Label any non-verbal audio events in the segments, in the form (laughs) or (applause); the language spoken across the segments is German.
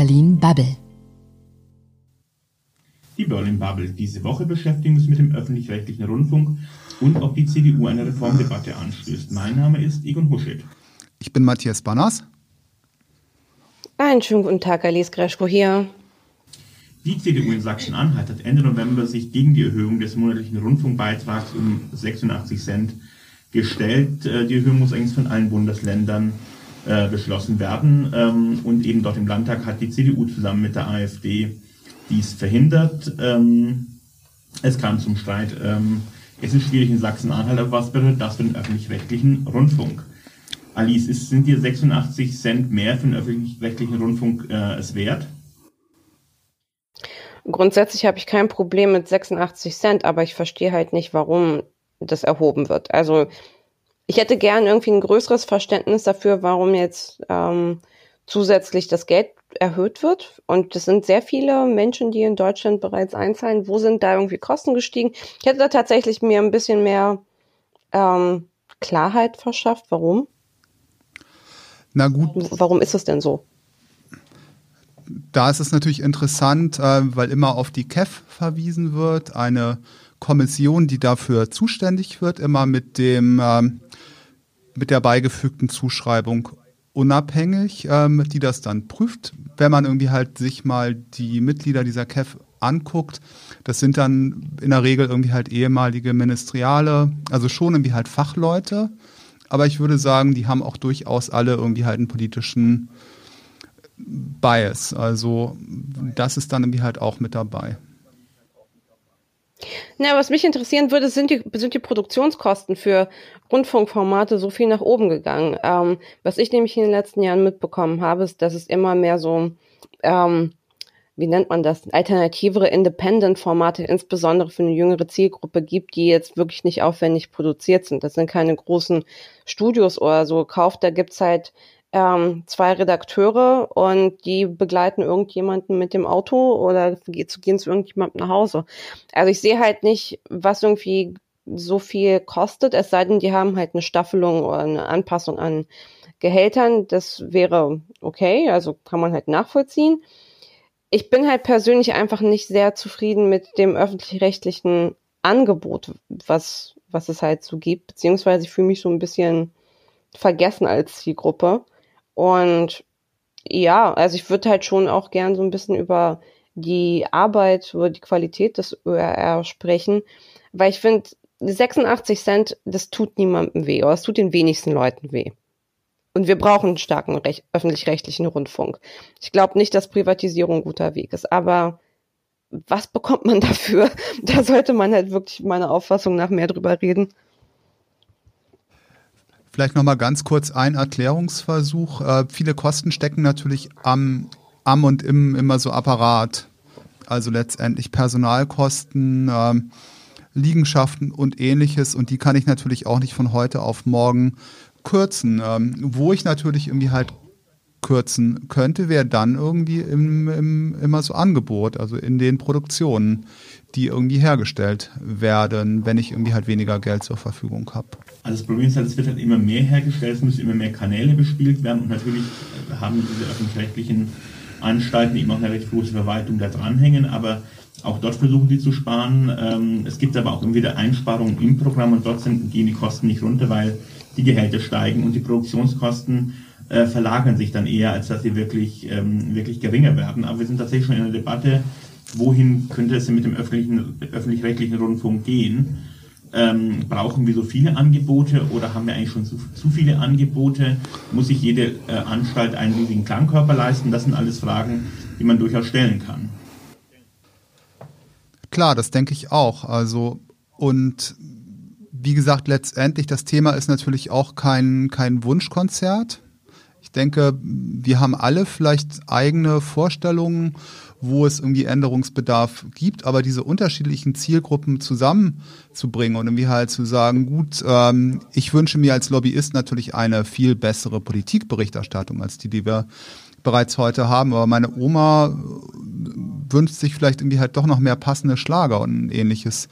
Berlin Bubble. Die Berlin Bubble. Diese Woche beschäftigen wir uns mit dem öffentlich-rechtlichen Rundfunk und ob die CDU eine Reformdebatte anstößt. Mein Name ist Egon Huschet. Ich bin Matthias Banners. Einen schönen guten Tag, Alice Greschko hier. Die CDU in Sachsen-Anhalt hat Ende November sich gegen die Erhöhung des monatlichen Rundfunkbeitrags um 86 Cent gestellt. Äh, die Erhöhung muss eigentlich von allen Bundesländern äh, beschlossen werden. Ähm, und eben dort im Landtag hat die CDU zusammen mit der AfD dies verhindert. Ähm, es kam zum Streit. Ähm, es ist schwierig in Sachsen-Anhalt, aber was bedeutet das für den öffentlich-rechtlichen Rundfunk? Alice, ist, sind dir 86 Cent mehr für den öffentlich-rechtlichen Rundfunk äh, es wert? Grundsätzlich habe ich kein Problem mit 86 Cent, aber ich verstehe halt nicht, warum das erhoben wird. Also ich hätte gern irgendwie ein größeres Verständnis dafür, warum jetzt ähm, zusätzlich das Geld erhöht wird. Und es sind sehr viele Menschen, die in Deutschland bereits einzahlen. Wo sind da irgendwie Kosten gestiegen? Ich hätte da tatsächlich mir ein bisschen mehr ähm, Klarheit verschafft. Warum? Na gut. Warum ist es denn so? da ist es natürlich interessant, äh, weil immer auf die KEF verwiesen wird, eine Kommission, die dafür zuständig wird, immer mit dem äh, mit der beigefügten Zuschreibung unabhängig, ähm, die das dann prüft. Wenn man irgendwie halt sich mal die Mitglieder dieser KEF anguckt, das sind dann in der Regel irgendwie halt ehemalige Ministeriale, also schon irgendwie halt Fachleute. Aber ich würde sagen, die haben auch durchaus alle irgendwie halt einen politischen Bias. Also das ist dann irgendwie halt auch mit dabei. Na, was mich interessieren würde, sind die, sind die Produktionskosten für Rundfunkformate so viel nach oben gegangen. Ähm, was ich nämlich in den letzten Jahren mitbekommen habe, ist, dass es immer mehr so, ähm, wie nennt man das, alternativere Independent-Formate, insbesondere für eine jüngere Zielgruppe gibt, die jetzt wirklich nicht aufwendig produziert sind. Das sind keine großen Studios oder so gekauft. Da gibt's halt ähm, zwei Redakteure und die begleiten irgendjemanden mit dem Auto oder gehen zu irgendjemandem nach Hause. Also ich sehe halt nicht, was irgendwie so viel kostet, es sei denn, die haben halt eine Staffelung oder eine Anpassung an Gehältern. Das wäre okay, also kann man halt nachvollziehen. Ich bin halt persönlich einfach nicht sehr zufrieden mit dem öffentlich-rechtlichen Angebot, was, was es halt so gibt, beziehungsweise ich fühle mich so ein bisschen vergessen als Zielgruppe. Und ja, also ich würde halt schon auch gern so ein bisschen über die Arbeit, über die Qualität des ÖRR sprechen, weil ich finde, 86 Cent, das tut niemandem weh, oder es tut den wenigsten Leuten weh. Und wir brauchen einen starken öffentlich-rechtlichen Rundfunk. Ich glaube nicht, dass Privatisierung ein guter Weg ist, aber was bekommt man (laughs) dafür? Da sollte man halt wirklich meiner Auffassung nach mehr drüber reden. Vielleicht nochmal ganz kurz ein Erklärungsversuch. Äh, viele Kosten stecken natürlich am, am und im immer so Apparat. Also letztendlich Personalkosten, äh, Liegenschaften und ähnliches. Und die kann ich natürlich auch nicht von heute auf morgen kürzen. Ähm, wo ich natürlich irgendwie halt kürzen könnte, wäre dann irgendwie im, im, immer so Angebot, also in den Produktionen, die irgendwie hergestellt werden, wenn ich irgendwie halt weniger Geld zur Verfügung habe. Also das Problem ist halt, es wird halt immer mehr hergestellt, es müssen immer mehr Kanäle bespielt werden und natürlich haben diese öffentlich-rechtlichen Anstalten eben auch eine recht große Verwaltung da dranhängen, aber auch dort versuchen sie zu sparen. Ähm, es gibt aber auch immer wieder Einsparungen im Programm und dort gehen die Kosten nicht runter, weil die Gehälter steigen und die Produktionskosten äh, verlagern sich dann eher, als dass sie wirklich, ähm, wirklich geringer werden. Aber wir sind tatsächlich schon in einer Debatte, wohin könnte es denn mit dem öffentlich-rechtlichen Rundfunk gehen? Ähm, brauchen wir so viele Angebote oder haben wir eigentlich schon zu, zu viele Angebote? Muss sich jede äh, Anstalt einen riesigen Klangkörper leisten? Das sind alles Fragen, die man durchaus stellen kann. Klar, das denke ich auch. Also, und wie gesagt, letztendlich, das Thema ist natürlich auch kein, kein Wunschkonzert. Ich denke, wir haben alle vielleicht eigene Vorstellungen, wo es irgendwie Änderungsbedarf gibt, aber diese unterschiedlichen Zielgruppen zusammenzubringen und irgendwie halt zu sagen, gut, ähm, ich wünsche mir als Lobbyist natürlich eine viel bessere Politikberichterstattung als die, die wir bereits heute haben, aber meine Oma wünscht sich vielleicht irgendwie halt doch noch mehr passende Schlager und ein ähnliches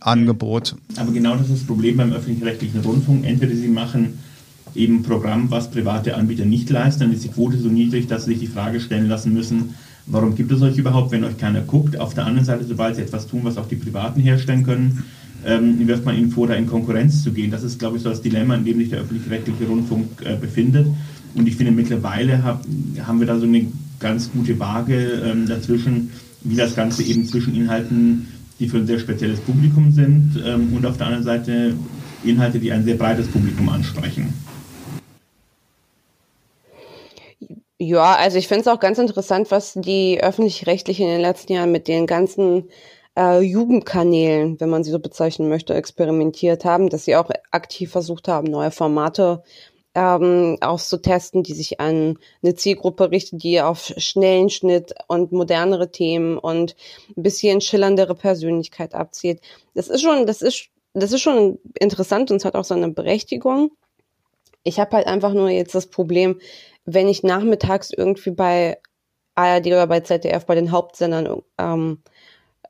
Angebot. Aber genau das ist das Problem beim öffentlich-rechtlichen Rundfunk. Entweder sie machen eben Programm, was private Anbieter nicht leisten, dann ist die Quote so niedrig, dass sie sich die Frage stellen lassen müssen, warum gibt es euch überhaupt, wenn euch keiner guckt? Auf der anderen Seite, sobald sie etwas tun, was auch die Privaten herstellen können, ähm, wirft man ihnen vor, da in Konkurrenz zu gehen. Das ist, glaube ich, so das Dilemma, in dem sich der öffentlich-rechtliche Rundfunk äh, befindet. Und ich finde, mittlerweile hab, haben wir da so eine ganz gute Waage ähm, dazwischen, wie das Ganze eben zwischen Inhalten, die für ein sehr spezielles Publikum sind, ähm, und auf der anderen Seite Inhalte, die ein sehr breites Publikum ansprechen. Ja, also ich finde es auch ganz interessant, was die öffentlich-rechtlichen in den letzten Jahren mit den ganzen äh, Jugendkanälen, wenn man sie so bezeichnen möchte, experimentiert haben, dass sie auch aktiv versucht haben, neue Formate ähm, auszutesten, die sich an eine Zielgruppe richten, die auf schnellen Schnitt und modernere Themen und ein bisschen schillerndere Persönlichkeit abzielt. Das ist schon, das ist, das ist schon interessant und es hat auch seine Berechtigung. Ich habe halt einfach nur jetzt das Problem, wenn ich nachmittags irgendwie bei ARD oder bei ZDF bei den Hauptsendern ähm,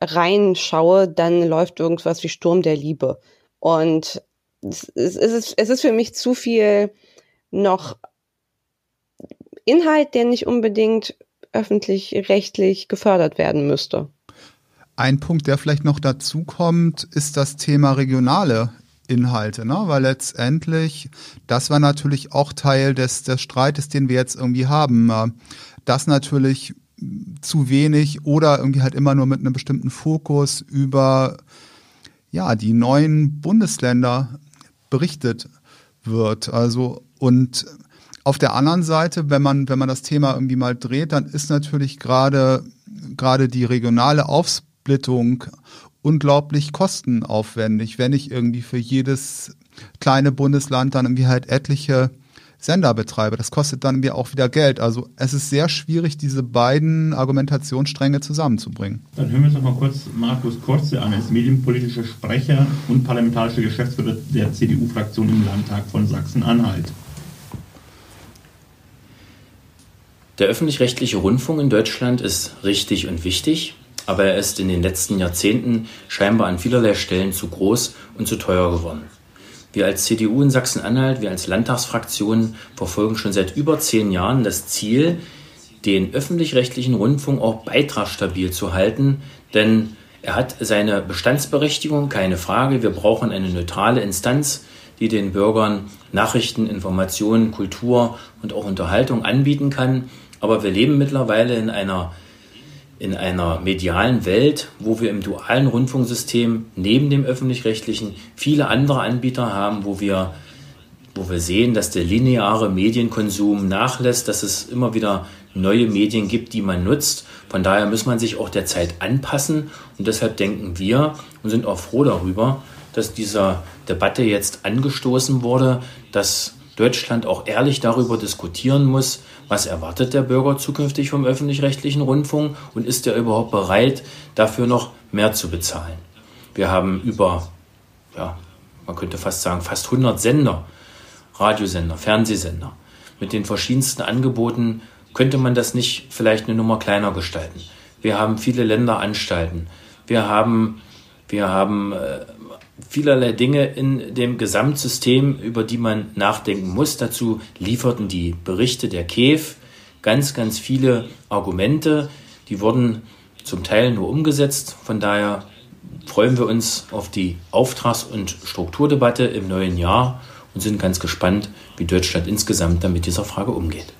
reinschaue, dann läuft irgendwas wie Sturm der Liebe. Und es ist, es ist für mich zu viel noch Inhalt, der nicht unbedingt öffentlich-rechtlich gefördert werden müsste. Ein Punkt, der vielleicht noch dazu kommt, ist das Thema regionale Inhalte, ne? weil letztendlich, das war natürlich auch Teil des, des Streites, den wir jetzt irgendwie haben, äh, dass natürlich zu wenig oder irgendwie halt immer nur mit einem bestimmten Fokus über ja, die neuen Bundesländer berichtet wird. Also und auf der anderen Seite, wenn man, wenn man das Thema irgendwie mal dreht, dann ist natürlich gerade, gerade die regionale Aufsplittung unglaublich kostenaufwendig, wenn ich irgendwie für jedes kleine Bundesland dann irgendwie halt etliche Sender betreibe. Das kostet dann mir auch wieder Geld. Also es ist sehr schwierig, diese beiden Argumentationsstränge zusammenzubringen. Dann hören wir uns noch mal kurz Markus Kurze an. Er ist medienpolitischer Sprecher und parlamentarischer Geschäftsführer der CDU-Fraktion im Landtag von Sachsen-Anhalt. Der öffentlich-rechtliche Rundfunk in Deutschland ist richtig und wichtig aber er ist in den letzten Jahrzehnten scheinbar an vielerlei Stellen zu groß und zu teuer geworden. Wir als CDU in Sachsen-Anhalt, wir als Landtagsfraktion verfolgen schon seit über zehn Jahren das Ziel, den öffentlich-rechtlichen Rundfunk auch beitragsstabil zu halten, denn er hat seine Bestandsberechtigung, keine Frage. Wir brauchen eine neutrale Instanz, die den Bürgern Nachrichten, Informationen, Kultur und auch Unterhaltung anbieten kann. Aber wir leben mittlerweile in einer in einer medialen Welt, wo wir im dualen Rundfunksystem neben dem öffentlich-rechtlichen viele andere Anbieter haben, wo wir, wo wir sehen, dass der lineare Medienkonsum nachlässt, dass es immer wieder neue Medien gibt, die man nutzt. Von daher muss man sich auch der Zeit anpassen und deshalb denken wir und sind auch froh darüber, dass diese Debatte jetzt angestoßen wurde, dass Deutschland auch ehrlich darüber diskutieren muss, was erwartet der Bürger zukünftig vom öffentlich-rechtlichen Rundfunk und ist er überhaupt bereit, dafür noch mehr zu bezahlen. Wir haben über, ja, man könnte fast sagen, fast 100 Sender, Radiosender, Fernsehsender. Mit den verschiedensten Angeboten könnte man das nicht vielleicht eine Nummer kleiner gestalten. Wir haben viele Länderanstalten. Wir haben, wir haben äh, vielerlei Dinge in dem Gesamtsystem, über die man nachdenken muss. Dazu lieferten die Berichte der KEF ganz, ganz viele Argumente. Die wurden zum Teil nur umgesetzt. Von daher freuen wir uns auf die Auftrags- und Strukturdebatte im neuen Jahr und sind ganz gespannt, wie Deutschland insgesamt damit dieser Frage umgeht.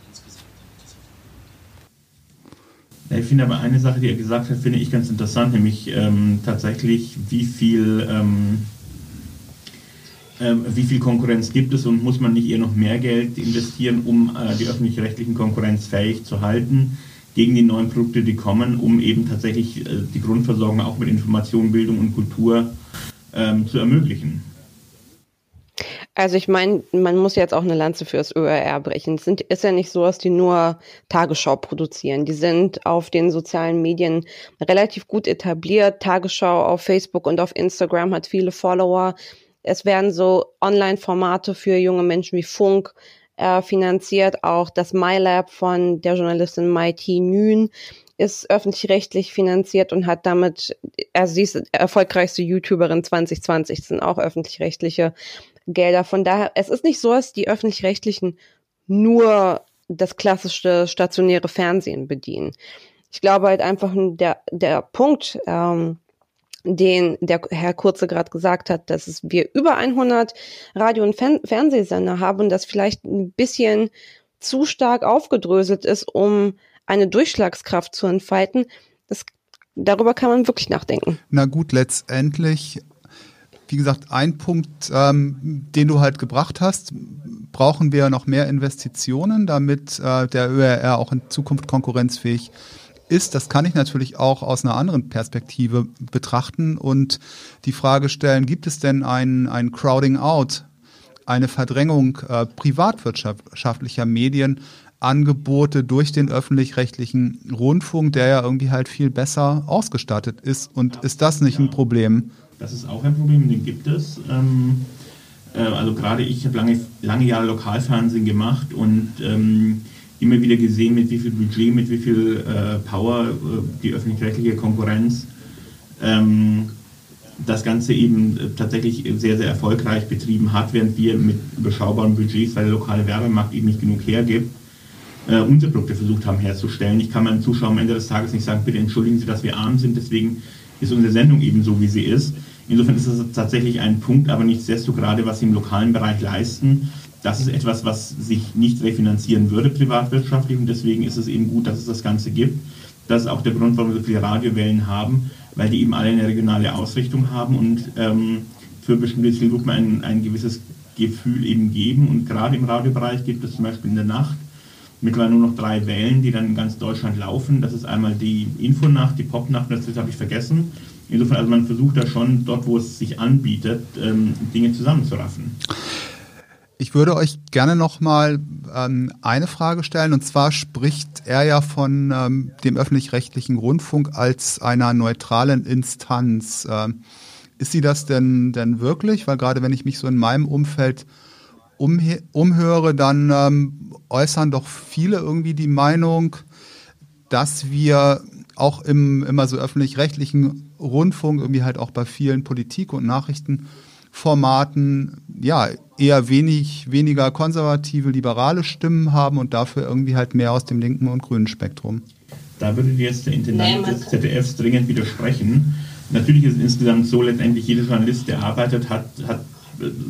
Ich finde aber eine Sache, die er gesagt hat, finde ich ganz interessant, nämlich ähm, tatsächlich, wie viel, ähm, äh, wie viel Konkurrenz gibt es und muss man nicht eher noch mehr Geld investieren, um äh, die öffentlich-rechtlichen Konkurrenz fähig zu halten gegen die neuen Produkte, die kommen, um eben tatsächlich äh, die Grundversorgung auch mit Information, Bildung und Kultur ähm, zu ermöglichen. Also ich meine, man muss jetzt auch eine Lanze fürs ÖRR brechen. Es sind, ist ja nicht so, dass die nur Tagesschau produzieren. Die sind auf den sozialen Medien relativ gut etabliert. Tagesschau auf Facebook und auf Instagram hat viele Follower. Es werden so Online-Formate für junge Menschen wie Funk äh, finanziert. Auch das MyLab von der Journalistin Maiti Nün ist öffentlich-rechtlich finanziert und hat damit, also sie ist erfolgreichste YouTuberin 2020, das sind auch öffentlich-rechtliche Gelder. Von daher, es ist nicht so, dass die öffentlich-rechtlichen nur das klassische stationäre Fernsehen bedienen. Ich glaube halt einfach der, der Punkt, ähm, den der Herr Kurze gerade gesagt hat, dass es wir über 100 Radio- und Fern Fernsehsender haben und das vielleicht ein bisschen zu stark aufgedröselt ist, um eine Durchschlagskraft zu entfalten. Das, darüber kann man wirklich nachdenken. Na gut, letztendlich wie gesagt, ein Punkt, ähm, den du halt gebracht hast, brauchen wir noch mehr Investitionen, damit äh, der ÖRR auch in Zukunft konkurrenzfähig ist. Das kann ich natürlich auch aus einer anderen Perspektive betrachten und die Frage stellen, gibt es denn ein, ein Crowding Out, eine Verdrängung äh, privatwirtschaftlicher Medienangebote durch den öffentlich-rechtlichen Rundfunk, der ja irgendwie halt viel besser ausgestattet ist. Und ist das nicht ein Problem? Das ist auch ein Problem, den gibt es. Ähm, äh, also gerade ich habe lange, lange Jahre Lokalfernsehen gemacht und ähm, immer wieder gesehen, mit wie viel Budget, mit wie viel äh, Power äh, die öffentlich-rechtliche Konkurrenz ähm, das Ganze eben äh, tatsächlich sehr, sehr erfolgreich betrieben hat, während wir mit überschaubaren Budgets, weil der lokale Werbemarkt eben nicht genug hergibt, äh, unsere Produkte versucht haben herzustellen. Ich kann meinen Zuschauern am Ende des Tages nicht sagen, bitte entschuldigen Sie, dass wir arm sind, deswegen ist unsere Sendung eben so, wie sie ist. Insofern ist das tatsächlich ein Punkt, aber nichtsdestotrotz, was sie im lokalen Bereich leisten, das ist etwas, was sich nicht refinanzieren würde privatwirtschaftlich und deswegen ist es eben gut, dass es das Ganze gibt. Das ist auch der Grund, warum wir so viele Radiowellen haben, weil die eben alle eine regionale Ausrichtung haben und ähm, für bestimmte Zielgruppen ein, ein gewisses Gefühl eben geben. Und gerade im Radiobereich gibt es zum Beispiel in der Nacht mittlerweile nur noch drei Wellen, die dann in ganz Deutschland laufen. Das ist einmal die Infonacht, die Popnacht das habe ich vergessen. Insofern, also man versucht da schon dort, wo es sich anbietet, ähm, Dinge zusammenzuraffen. Ich würde euch gerne noch mal ähm, eine Frage stellen. Und zwar spricht er ja von ähm, dem öffentlich-rechtlichen Rundfunk als einer neutralen Instanz. Ähm, ist sie das denn, denn wirklich? Weil gerade wenn ich mich so in meinem Umfeld umhöre, dann ähm, äußern doch viele irgendwie die Meinung, dass wir auch im immer so öffentlich-rechtlichen Rundfunk, irgendwie halt auch bei vielen Politik- und Nachrichtenformaten, ja, eher wenig, weniger konservative, liberale Stimmen haben und dafür irgendwie halt mehr aus dem linken und grünen Spektrum. Da würde jetzt der Intendant des ZDFs dringend widersprechen. Natürlich ist es insgesamt so, letztendlich jeder Journalist, der arbeitet, hat, hat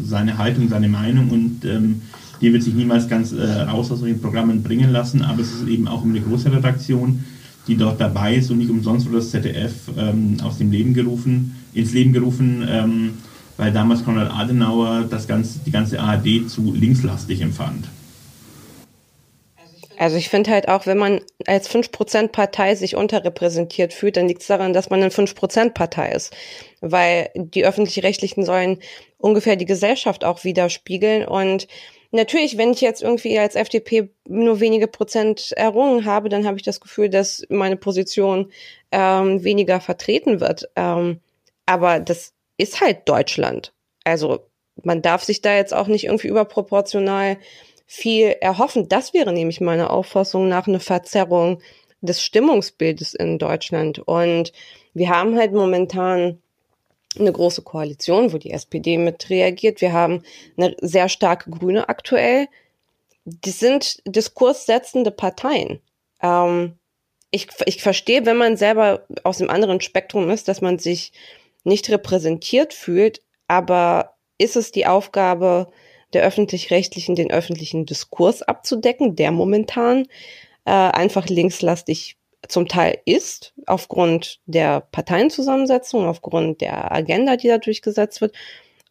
seine Haltung, seine Meinung und ähm, die wird sich niemals ganz äh, raus aus solchen Programmen bringen lassen, aber es ist eben auch eine große Redaktion, die dort dabei ist und nicht umsonst wurde das ZDF ähm, aus dem Leben gerufen, ins Leben gerufen, ähm, weil damals Konrad Adenauer das ganze, die ganze ARD zu linkslastig empfand. Also ich finde halt auch, wenn man als 5% Partei sich unterrepräsentiert fühlt, dann liegt es daran, dass man eine 5% Partei ist. Weil die öffentlich-rechtlichen sollen ungefähr die Gesellschaft auch widerspiegeln und Natürlich, wenn ich jetzt irgendwie als FDP nur wenige Prozent errungen habe, dann habe ich das Gefühl, dass meine Position ähm, weniger vertreten wird. Ähm, aber das ist halt Deutschland. Also man darf sich da jetzt auch nicht irgendwie überproportional viel erhoffen. Das wäre nämlich meine Auffassung nach eine Verzerrung des Stimmungsbildes in Deutschland. Und wir haben halt momentan eine große Koalition, wo die SPD mit reagiert. Wir haben eine sehr starke Grüne aktuell. Die sind diskurssetzende Parteien. Ähm, ich, ich verstehe, wenn man selber aus dem anderen Spektrum ist, dass man sich nicht repräsentiert fühlt, aber ist es die Aufgabe der öffentlich-rechtlichen, den öffentlichen Diskurs abzudecken, der momentan äh, einfach linkslastig zum Teil ist, aufgrund der Parteienzusammensetzung, aufgrund der Agenda, die da durchgesetzt wird?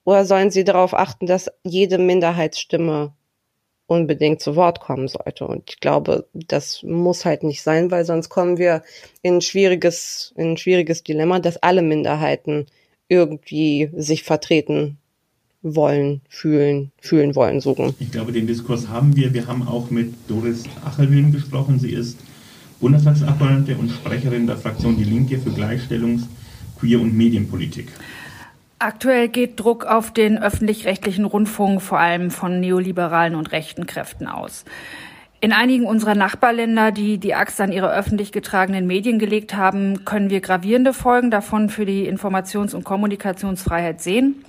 Oder sollen sie darauf achten, dass jede Minderheitsstimme unbedingt zu Wort kommen sollte? Und ich glaube, das muss halt nicht sein, weil sonst kommen wir in ein schwieriges, in ein schwieriges Dilemma, dass alle Minderheiten irgendwie sich vertreten wollen, fühlen, fühlen wollen, suchen. Ich glaube, den Diskurs haben wir. Wir haben auch mit Doris Achelwilm gesprochen. Sie ist Bundestagsabgeordnete und Sprecherin der Fraktion Die Linke für Gleichstellungs-, Queer- und Medienpolitik. Aktuell geht Druck auf den öffentlich-rechtlichen Rundfunk vor allem von neoliberalen und rechten Kräften aus. In einigen unserer Nachbarländer, die die Axt an ihre öffentlich getragenen Medien gelegt haben, können wir gravierende Folgen davon für die Informations- und Kommunikationsfreiheit sehen.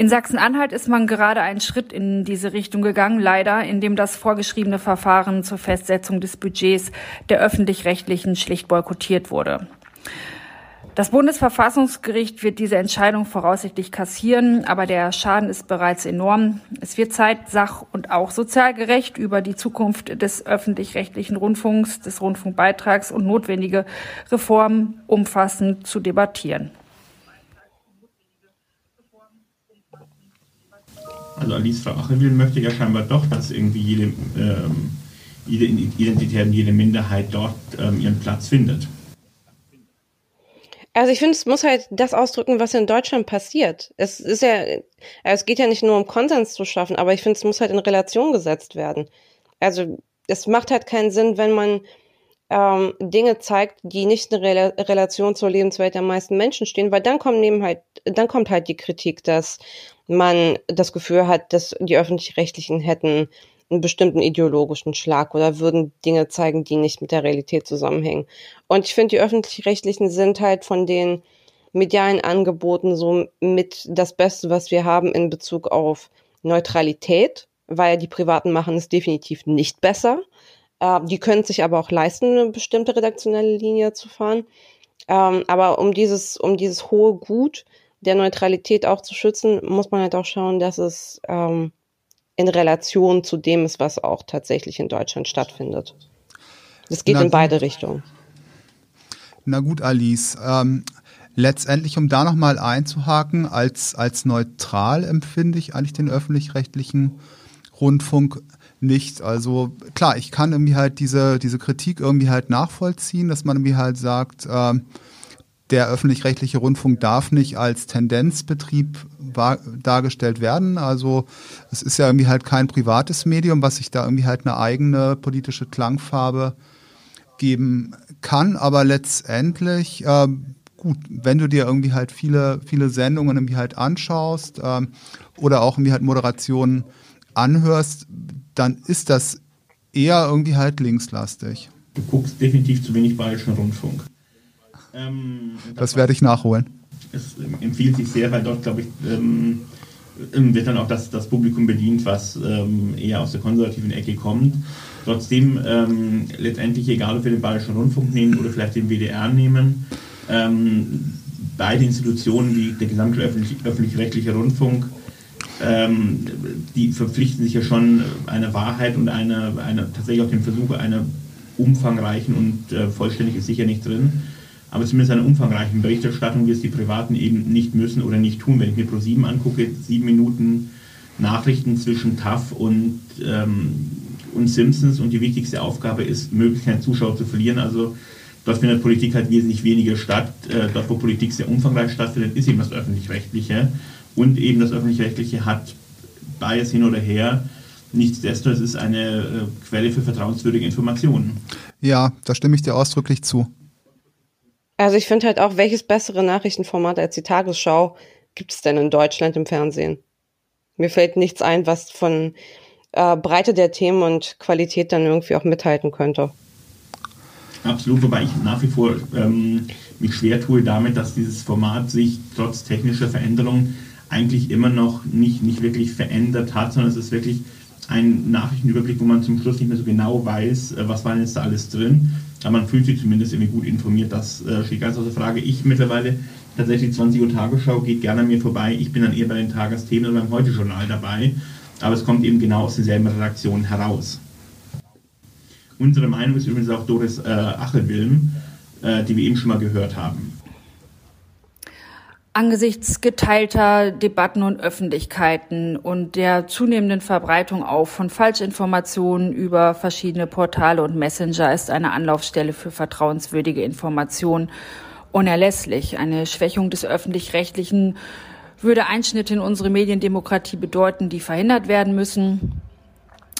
In Sachsen-Anhalt ist man gerade einen Schritt in diese Richtung gegangen, leider, indem das vorgeschriebene Verfahren zur Festsetzung des Budgets der öffentlich-rechtlichen schlicht boykottiert wurde. Das Bundesverfassungsgericht wird diese Entscheidung voraussichtlich kassieren, aber der Schaden ist bereits enorm. Es wird Zeit, sach- und auch sozialgerecht über die Zukunft des öffentlich-rechtlichen Rundfunks, des Rundfunkbeitrags und notwendige Reformen umfassend zu debattieren. Also Alice Frau Achewil möchte ja scheinbar doch, dass irgendwie jede, ähm, jede Identität und jede Minderheit dort ähm, ihren Platz findet. Also ich finde, es muss halt das ausdrücken, was in Deutschland passiert. Es ist ja, also es geht ja nicht nur um Konsens zu schaffen, aber ich finde, es muss halt in Relation gesetzt werden. Also es macht halt keinen Sinn, wenn man ähm, Dinge zeigt, die nicht in Rel Relation zur Lebenswelt der meisten Menschen stehen, weil dann kommt neben halt, dann kommt halt die Kritik, dass man das Gefühl hat, dass die öffentlich-rechtlichen hätten einen bestimmten ideologischen Schlag oder würden Dinge zeigen, die nicht mit der Realität zusammenhängen. Und ich finde, die öffentlich-rechtlichen sind halt von den medialen Angeboten so mit das Beste, was wir haben in Bezug auf Neutralität, weil die Privaten machen es definitiv nicht besser. Äh, die können sich aber auch leisten, eine bestimmte redaktionelle Linie zu fahren. Ähm, aber um dieses, um dieses hohe Gut der Neutralität auch zu schützen, muss man halt auch schauen, dass es ähm, in Relation zu dem ist, was auch tatsächlich in Deutschland stattfindet. Das geht Na in beide Richtungen. Na gut, Alice. Ähm, letztendlich, um da nochmal einzuhaken, als, als neutral empfinde ich eigentlich den öffentlich-rechtlichen Rundfunk nicht. Also klar, ich kann irgendwie halt diese, diese Kritik irgendwie halt nachvollziehen, dass man irgendwie halt sagt, ähm, der öffentlich-rechtliche Rundfunk darf nicht als Tendenzbetrieb dargestellt werden. Also es ist ja irgendwie halt kein privates Medium, was sich da irgendwie halt eine eigene politische Klangfarbe geben kann. Aber letztendlich, äh, gut, wenn du dir irgendwie halt viele, viele Sendungen irgendwie halt anschaust äh, oder auch irgendwie halt Moderationen anhörst, dann ist das eher irgendwie halt linkslastig. Du guckst definitiv zu wenig bayerischen Rundfunk. Ähm, das, das werde ich nachholen. Es empfiehlt sich sehr, weil dort, glaube ich, ähm, ähm, wird dann auch das, das Publikum bedient, was ähm, eher aus der konservativen Ecke kommt. Trotzdem, ähm, letztendlich, egal ob wir den Bayerischen Rundfunk nehmen oder vielleicht den WDR nehmen, ähm, beide Institutionen wie der gesamte öffentlich-rechtliche Rundfunk, die verpflichten sich ja schon einer Wahrheit und einer, einer tatsächlich auch dem Versuch einer umfangreichen und äh, vollständig ist sicher nicht drin, aber zumindest einer umfangreichen Berichterstattung, wie es die Privaten eben nicht müssen oder nicht tun. Wenn ich mir Pro 7 angucke, sieben Minuten Nachrichten zwischen TAF und, ähm, und Simpsons und die wichtigste Aufgabe ist, möglichst keinen Zuschauer zu verlieren. Also dort findet Politik halt wesentlich weniger statt. Äh, dort, wo Politik sehr umfangreich stattfindet, ist eben das Öffentlich-Rechtliche. Und eben das Öffentlich-Rechtliche hat Bias hin oder her. Nichtsdestotrotz ist eine äh, Quelle für vertrauenswürdige Informationen. Ja, da stimme ich dir ausdrücklich zu. Also ich finde halt auch, welches bessere Nachrichtenformat als die Tagesschau gibt es denn in Deutschland im Fernsehen? Mir fällt nichts ein, was von äh, Breite der Themen und Qualität dann irgendwie auch mithalten könnte. Absolut, wobei ich nach wie vor ähm, mich schwer tue damit, dass dieses Format sich trotz technischer Veränderungen eigentlich immer noch nicht, nicht wirklich verändert hat, sondern es ist wirklich ein Nachrichtenüberblick, wo man zum Schluss nicht mehr so genau weiß, äh, was war denn jetzt da alles drin. Aber man fühlt sich zumindest irgendwie gut informiert. Das äh, steht ganz außer Frage. Ich mittlerweile tatsächlich 20 Uhr Tagesschau geht gerne an mir vorbei. Ich bin dann eher bei den Tagesthemen oder beim Heute-Journal dabei. Aber es kommt eben genau aus derselben Redaktion heraus. Unsere Meinung ist übrigens auch Doris äh, Achelwilm, äh, die wir eben schon mal gehört haben. Angesichts geteilter Debatten und Öffentlichkeiten und der zunehmenden Verbreitung auch von Falschinformationen über verschiedene Portale und Messenger ist eine Anlaufstelle für vertrauenswürdige Informationen unerlässlich. Eine Schwächung des öffentlich-rechtlichen würde Einschnitte in unsere Mediendemokratie bedeuten, die verhindert werden müssen.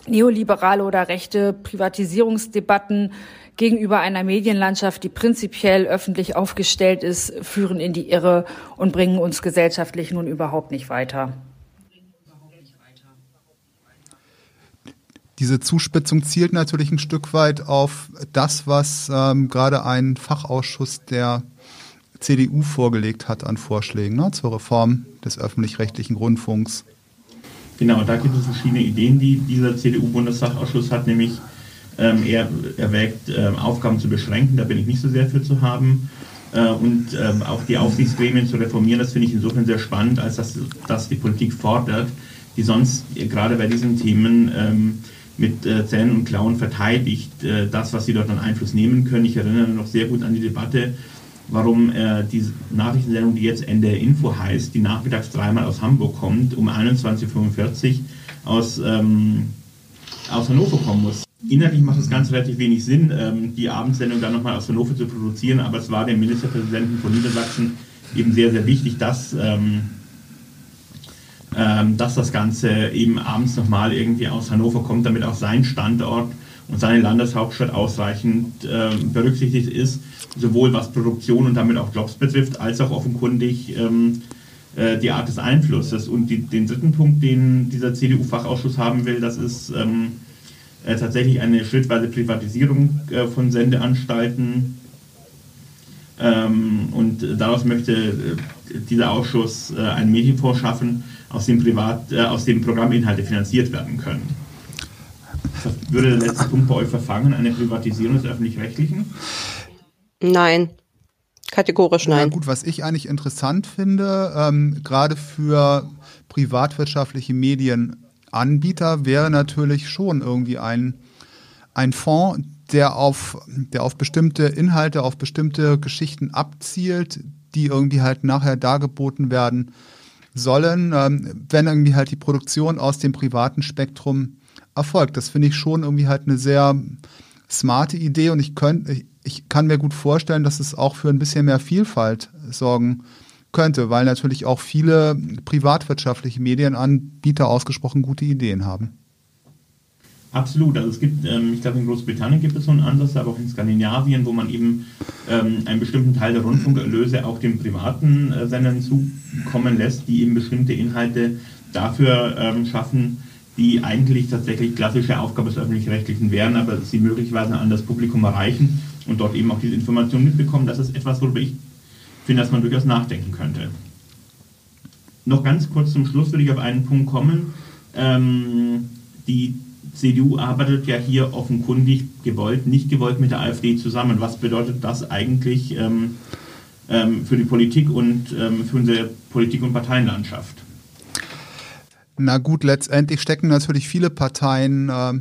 Neoliberale oder rechte Privatisierungsdebatten gegenüber einer Medienlandschaft, die prinzipiell öffentlich aufgestellt ist, führen in die Irre und bringen uns gesellschaftlich nun überhaupt nicht weiter. Diese Zuspitzung zielt natürlich ein Stück weit auf das, was ähm, gerade ein Fachausschuss der CDU vorgelegt hat an Vorschlägen ne, zur Reform des öffentlich-rechtlichen Rundfunks. Genau, da gibt es verschiedene Ideen, die dieser CDU-Bundestagsausschuss hat, nämlich ähm, er erwägt, ähm, Aufgaben zu beschränken, da bin ich nicht so sehr für zu haben. Äh, und ähm, auch die Aufsichtsgremien zu reformieren, das finde ich insofern sehr spannend, als dass, dass die Politik fordert, die sonst äh, gerade bei diesen Themen ähm, mit äh, Zähnen und Klauen verteidigt, äh, das, was sie dort an Einfluss nehmen können. Ich erinnere noch sehr gut an die Debatte, warum äh, die Nachrichtensendung, die jetzt NDR Info heißt, die nachmittags dreimal aus Hamburg kommt, um 21.45 Uhr aus, ähm, aus Hannover kommen muss. Inhaltlich macht das Ganze relativ wenig Sinn, ähm, die Abendsendung dann nochmal aus Hannover zu produzieren, aber es war dem Ministerpräsidenten von Niedersachsen eben sehr, sehr wichtig, dass, ähm, ähm, dass das Ganze eben abends nochmal irgendwie aus Hannover kommt, damit auch sein Standort und seine Landeshauptstadt ausreichend berücksichtigt ist, sowohl was Produktion und damit auch Jobs betrifft, als auch offenkundig äh, die Art des Einflusses. Und die, den dritten Punkt, den dieser CDU-Fachausschuss haben will, das ist äh, tatsächlich eine schrittweise Privatisierung äh, von Sendeanstalten. Ähm, und daraus möchte äh, dieser Ausschuss äh, ein Medienfonds schaffen, aus dem, Privat, äh, aus dem Programminhalte finanziert werden können. Das würde der letzte Punkt bei euch verfangen, eine Privatisierung des Öffentlich-Rechtlichen? Nein. Kategorisch nein. Ja, gut, was ich eigentlich interessant finde, ähm, gerade für privatwirtschaftliche Medienanbieter, wäre natürlich schon irgendwie ein, ein Fonds, der auf, der auf bestimmte Inhalte, auf bestimmte Geschichten abzielt, die irgendwie halt nachher dargeboten werden sollen, ähm, wenn irgendwie halt die Produktion aus dem privaten Spektrum erfolgt. Das finde ich schon irgendwie halt eine sehr smarte Idee und ich könnte, ich, kann mir gut vorstellen, dass es auch für ein bisschen mehr Vielfalt sorgen könnte, weil natürlich auch viele privatwirtschaftliche Medienanbieter ausgesprochen gute Ideen haben. Absolut. Also es gibt, ähm, ich glaube in Großbritannien gibt es so einen Ansatz, aber auch in Skandinavien, wo man eben ähm, einen bestimmten Teil der Rundfunkerlöse auch den privaten äh, Sendern zukommen lässt, die eben bestimmte Inhalte dafür ähm, schaffen, die eigentlich tatsächlich klassische Aufgabe des Öffentlich-Rechtlichen wären, aber sie möglicherweise an das Publikum erreichen und dort eben auch diese Informationen mitbekommen. Das ist etwas, worüber ich finde, dass man durchaus nachdenken könnte. Noch ganz kurz zum Schluss würde ich auf einen Punkt kommen. Ähm, die CDU arbeitet ja hier offenkundig gewollt, nicht gewollt mit der AfD zusammen. Was bedeutet das eigentlich ähm, ähm, für die Politik und ähm, für unsere Politik- und Parteienlandschaft? Na gut, letztendlich stecken natürlich viele Parteien äh,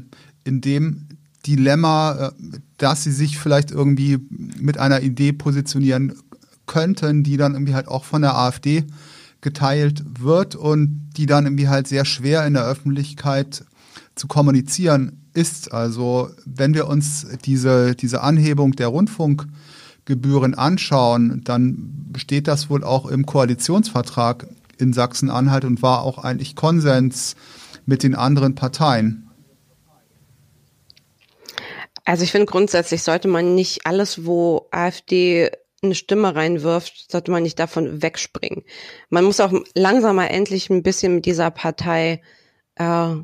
in dem Dilemma, äh, dass sie sich vielleicht irgendwie mit einer Idee positionieren könnten, die dann irgendwie halt auch von der AfD geteilt wird und die dann irgendwie halt sehr schwer in der Öffentlichkeit zu kommunizieren ist. Also wenn wir uns diese, diese Anhebung der Rundfunkgebühren anschauen, dann steht das wohl auch im Koalitionsvertrag in Sachsen-Anhalt und war auch eigentlich Konsens mit den anderen Parteien. Also ich finde grundsätzlich sollte man nicht alles, wo AfD eine Stimme reinwirft, sollte man nicht davon wegspringen. Man muss auch langsam mal endlich ein bisschen mit dieser Partei äh,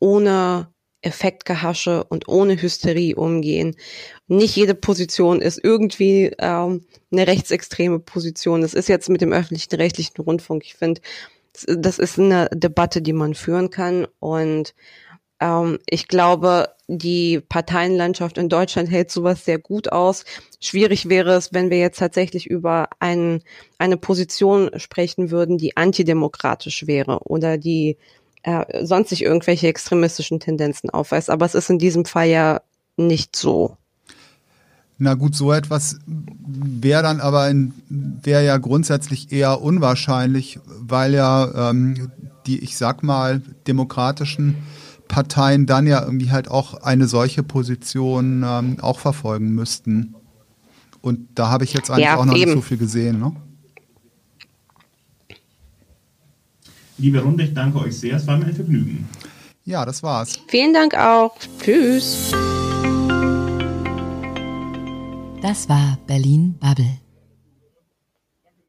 ohne Effektgehasche und ohne Hysterie umgehen. Nicht jede Position ist irgendwie ähm, eine rechtsextreme Position. Das ist jetzt mit dem öffentlichen rechtlichen Rundfunk. Ich finde, das ist eine Debatte, die man führen kann. Und ähm, ich glaube, die Parteienlandschaft in Deutschland hält sowas sehr gut aus. Schwierig wäre es, wenn wir jetzt tatsächlich über ein, eine Position sprechen würden, die antidemokratisch wäre oder die äh, sonst sich irgendwelche extremistischen Tendenzen aufweist. Aber es ist in diesem Fall ja nicht so. Na gut, so etwas wäre dann aber wäre ja grundsätzlich eher unwahrscheinlich, weil ja ähm, die, ich sag mal, demokratischen Parteien dann ja irgendwie halt auch eine solche Position ähm, auch verfolgen müssten. Und da habe ich jetzt eigentlich ja, auch noch eben. nicht so viel gesehen. Ne? Liebe Runde, ich danke euch sehr. Es war mir ein Vergnügen. Ja, das war's. Vielen Dank auch. Tschüss. Das war Berlin Bubble.